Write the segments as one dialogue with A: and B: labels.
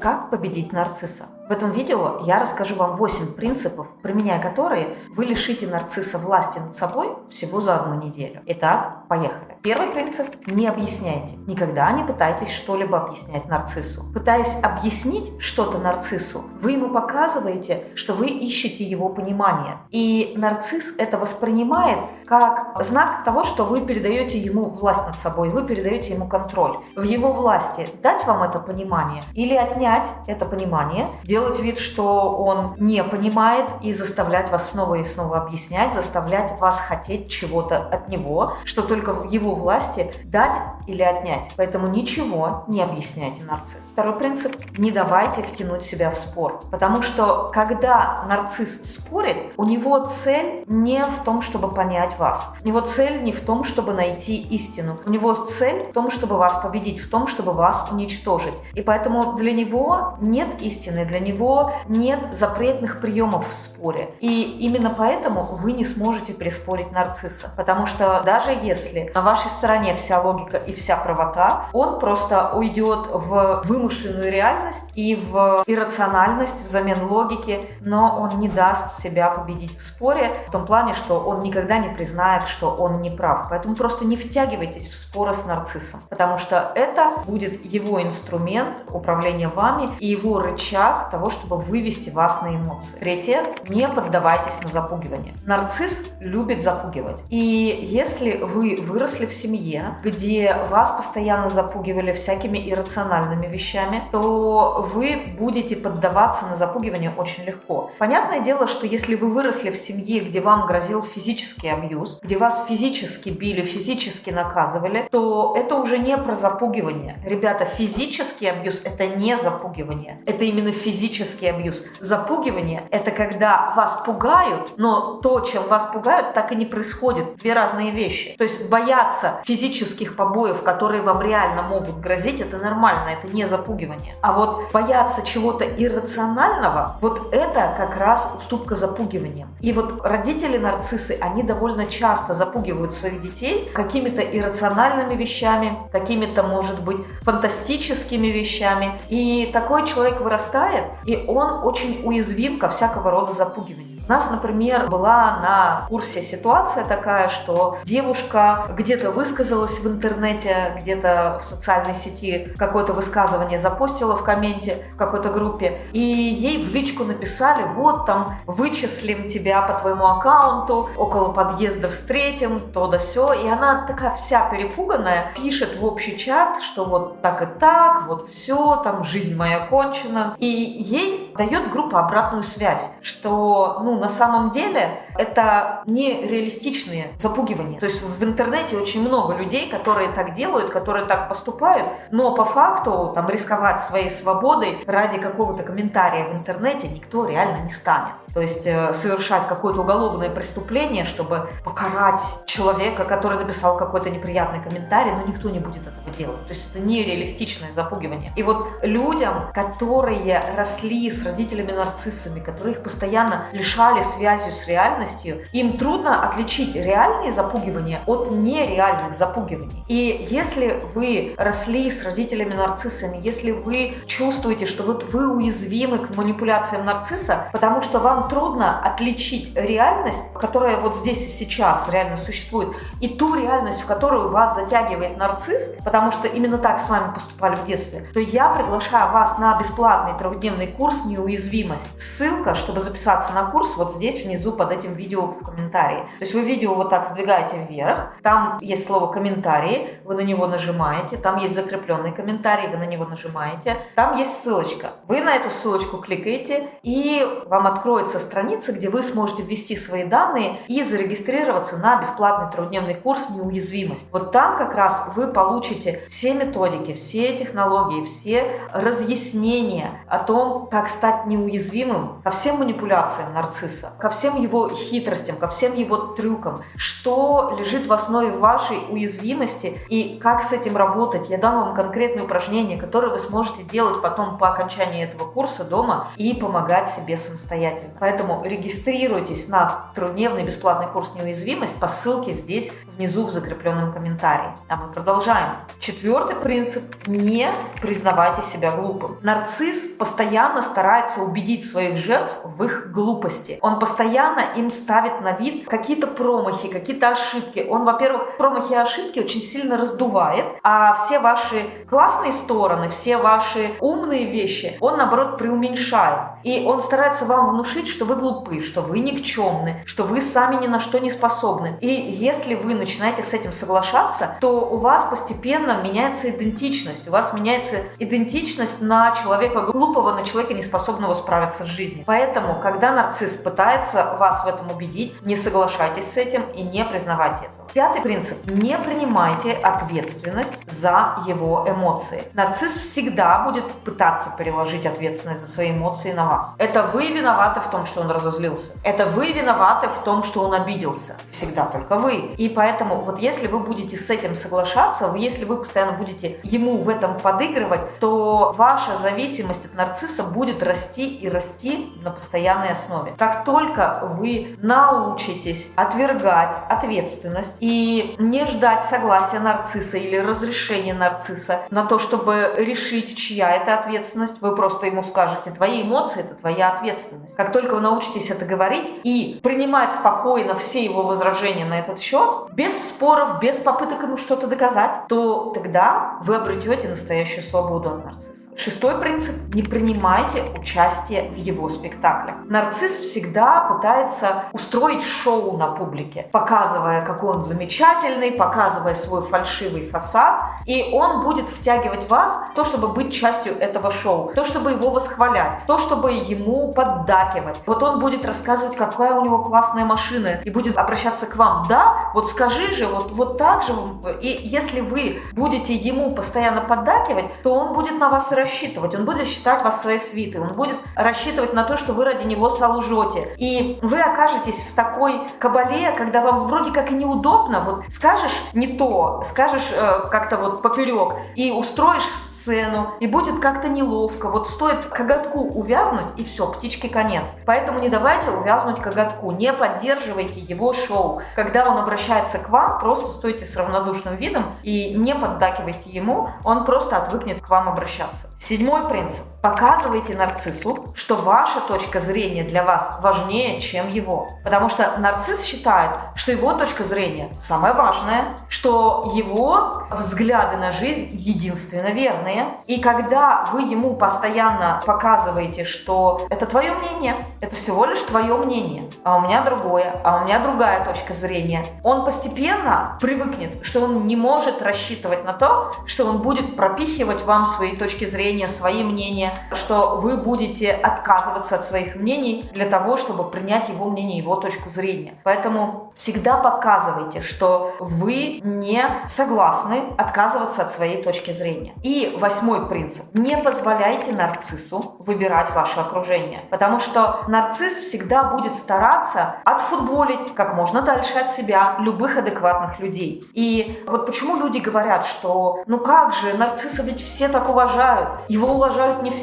A: Как победить нарцисса? В этом видео я расскажу вам 8 принципов, применяя которые вы лишите нарцисса власти над собой всего за одну неделю. Итак, поехали. Первый принцип – не объясняйте. Никогда не пытайтесь что-либо объяснять нарциссу. Пытаясь объяснить что-то нарциссу, вы ему показываете, что вы ищете его понимание. И нарцисс это воспринимает как знак того, что вы передаете ему власть над собой, вы передаете ему контроль. В его власти дать вам это понимание или отнять это понимание, делать вид, что он не понимает и заставлять вас снова и снова объяснять, заставлять вас хотеть чего-то от него, что только в его власти дать или отнять. Поэтому ничего не объясняйте нарцисс. Второй принцип – не давайте втянуть себя в спор. Потому что когда нарцисс спорит, у него цель не в том, чтобы понять вас. У него цель не в том, чтобы найти истину. У него цель в том, чтобы вас победить, в том, чтобы вас уничтожить. И поэтому для него нет истины, для него нет запретных приемов в споре. И именно поэтому вы не сможете переспорить нарцисса. Потому что даже если на вашей стороне вся логика и вся правота, он просто уйдет в вымышленную реальность и в иррациональность взамен логики, но он не даст себя победить в споре в том плане, что он никогда не признает знает, что он не прав. Поэтому просто не втягивайтесь в споры с нарциссом, потому что это будет его инструмент управления вами и его рычаг того, чтобы вывести вас на эмоции. Третье. Не поддавайтесь на запугивание. Нарцисс любит запугивать. И если вы выросли в семье, где вас постоянно запугивали всякими иррациональными вещами, то вы будете поддаваться на запугивание очень легко. Понятное дело, что если вы выросли в семье, где вам грозил физический абьюз, где вас физически били, физически наказывали, то это уже не про запугивание. Ребята, физический абьюз – это не запугивание. Это именно физический абьюз. Запугивание – это когда вас пугают, но то, чем вас пугают, так и не происходит. Две разные вещи. То есть бояться физических побоев, которые вам реально могут грозить, это нормально, это не запугивание. А вот бояться чего-то иррационального, вот это как раз уступка запугиванием. И вот родители-нарциссы, они довольно часто запугивают своих детей какими-то иррациональными вещами, какими-то, может быть, фантастическими вещами. И такой человек вырастает, и он очень уязвим ко всякого рода запугиванию. У нас, например, была на курсе ситуация такая, что девушка где-то высказалась в интернете, где-то в социальной сети какое-то высказывание запостила в комменте в какой-то группе, и ей в личку написали, вот там вычислим тебя по твоему аккаунту, около подъезда встретим, то да все, и она такая вся перепуганная, пишет в общий чат, что вот так и так, вот все, там жизнь моя кончена, и ей дает группа обратную связь, что, ну, на самом деле это не реалистичные запугивания. То есть в интернете очень много людей, которые так делают, которые так поступают, но по факту там рисковать своей свободой ради какого-то комментария в интернете никто реально не станет. То есть э, совершать какое-то уголовное преступление, чтобы покарать человека, который написал какой-то неприятный комментарий, но никто не будет этого делать. То есть это нереалистичное запугивание. И вот людям, которые росли с родителями-нарциссами, которые их постоянно лишали связи с реальностью, им трудно отличить реальные запугивания от нереальных запугиваний. И если вы росли с родителями-нарциссами, если вы чувствуете, что вот вы уязвимы к манипуляциям нарцисса, потому что вам трудно отличить реальность, которая вот здесь и сейчас реально существует, и ту реальность, в которую вас затягивает нарцисс, потому что именно так с вами поступали в детстве, то я приглашаю вас на бесплатный трехдневный курс «Неуязвимость». Ссылка, чтобы записаться на курс, вот здесь внизу под этим видео в комментарии. То есть вы видео вот так сдвигаете вверх, там есть слово «комментарии», вы на него нажимаете, там есть закрепленный комментарий, вы на него нажимаете, там есть ссылочка. Вы на эту ссылочку кликаете, и вам откроется страница, где вы сможете ввести свои данные и зарегистрироваться на бесплатный трехдневный курс «Неуязвимость». Вот там как раз вы получите все методики, все технологии, все разъяснения о том, как стать неуязвимым ко всем манипуляциям нарцисса, ко всем его хитростям, ко всем его трюкам, что лежит в основе вашей уязвимости и как с этим работать. Я дам вам конкретные упражнения, которые вы сможете делать потом по окончании этого курса дома и помогать себе самостоятельно. Поэтому регистрируйтесь на трехдневный бесплатный курс «Неуязвимость» по ссылке здесь внизу в закрепленном комментарии. А мы продолжаем. Четвертый принцип – не признавайте себя глупым. Нарцисс постоянно старается убедить своих жертв в их глупости. Он постоянно им ставит на вид какие-то промахи, какие-то ошибки. Он, во-первых, промахи и ошибки очень сильно раздувает, а все ваши классные стороны, все ваши умные вещи он, наоборот, преуменьшает. И он старается вам внушить, что вы глупы, что вы никчемны, что вы сами ни на что не способны. И если вы начинаете с этим соглашаться, то у вас постепенно меняется идентичность. У вас меняется идентичность на человека глупого, на человека, не способного справиться с жизнью. Поэтому, когда нарцисс пытается вас в этом убедить, не соглашайтесь с этим и не признавайте это. Пятый принцип. Не принимайте ответственность за его эмоции. Нарцисс всегда будет пытаться переложить ответственность за свои эмоции на вас. Это вы виноваты в том, что он разозлился. Это вы виноваты в том, что он обиделся. Всегда только вы. И поэтому вот если вы будете с этим соглашаться, если вы постоянно будете ему в этом подыгрывать, то ваша зависимость от нарцисса будет расти и расти на постоянной основе. Как только вы научитесь отвергать ответственность, и не ждать согласия нарцисса или разрешения нарцисса на то, чтобы решить, чья это ответственность. Вы просто ему скажете, твои эмоции – это твоя ответственность. Как только вы научитесь это говорить и принимать спокойно все его возражения на этот счет, без споров, без попыток ему что-то доказать, то тогда вы обретете настоящую свободу от нарцисса. Шестой принцип – не принимайте участие в его спектаклях. Нарцисс всегда пытается устроить шоу на публике, показывая, какой он замечательный, показывая свой фальшивый фасад, и он будет втягивать вас то, чтобы быть частью этого шоу, то, чтобы его восхвалять, то, чтобы ему поддакивать. Вот он будет рассказывать, какая у него классная машина, и будет обращаться к вам. Да, вот скажи же, вот, вот так же. И если вы будете ему постоянно поддакивать, то он будет на вас рассчитывать он будет считать вас своей свитой, он будет рассчитывать на то, что вы ради него солжете. И вы окажетесь в такой кабале, когда вам вроде как и неудобно, вот скажешь не то, скажешь э, как-то вот поперек, и устроишь сцену, и будет как-то неловко. Вот стоит коготку увязнуть, и все, птички конец. Поэтому не давайте увязнуть коготку, не поддерживайте его шоу. Когда он обращается к вам, просто стойте с равнодушным видом и не поддакивайте ему, он просто отвыкнет к вам обращаться. Седьмой принцип. Показывайте нарциссу, что ваша точка зрения для вас важнее, чем его. Потому что нарцисс считает, что его точка зрения самая важная, что его взгляды на жизнь единственно верные. И когда вы ему постоянно показываете, что это твое мнение, это всего лишь твое мнение, а у меня другое, а у меня другая точка зрения, он постепенно привыкнет, что он не может рассчитывать на то, что он будет пропихивать вам свои точки зрения свои мнения, что вы будете отказываться от своих мнений для того, чтобы принять его мнение, его точку зрения. Поэтому всегда показывайте, что вы не согласны отказываться от своей точки зрения. И восьмой принцип. Не позволяйте нарциссу выбирать ваше окружение, потому что нарцисс всегда будет стараться отфутболить как можно дальше от себя любых адекватных людей. И вот почему люди говорят, что ну как же, нарцисса ведь все так уважают. Его уважают не все.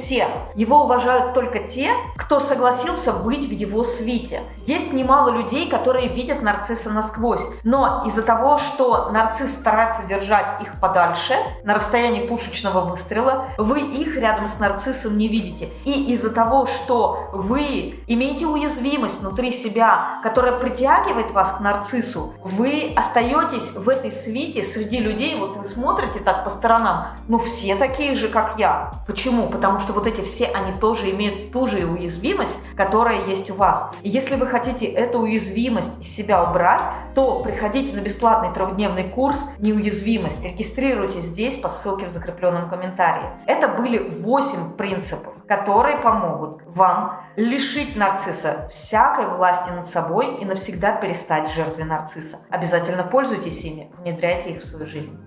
A: Его уважают только те, кто согласился быть в его свите. Есть немало людей, которые видят нарцисса насквозь. Но из-за того, что нарцисс старается держать их подальше, на расстоянии пушечного выстрела, вы их рядом с нарциссом не видите. И из-за того, что вы имеете уязвимость внутри себя, которая притягивает вас к нарциссу, вы остаетесь в этой свите среди людей, вот вы смотрите так по сторонам, ну все такие же, как я. Почему? Потому что вот эти все, они тоже имеют ту же уязвимость, которая есть у вас. И если вы хотите эту уязвимость из себя убрать, то приходите на бесплатный трехдневный курс «Неуязвимость». Регистрируйтесь здесь по ссылке в закрепленном комментарии. Это были 8 принципов, которые помогут вам лишить нарцисса всякой власти над собой и навсегда перестать жертвой нарцисса. Обязательно пользуйтесь ими, внедряйте их в свою жизнь.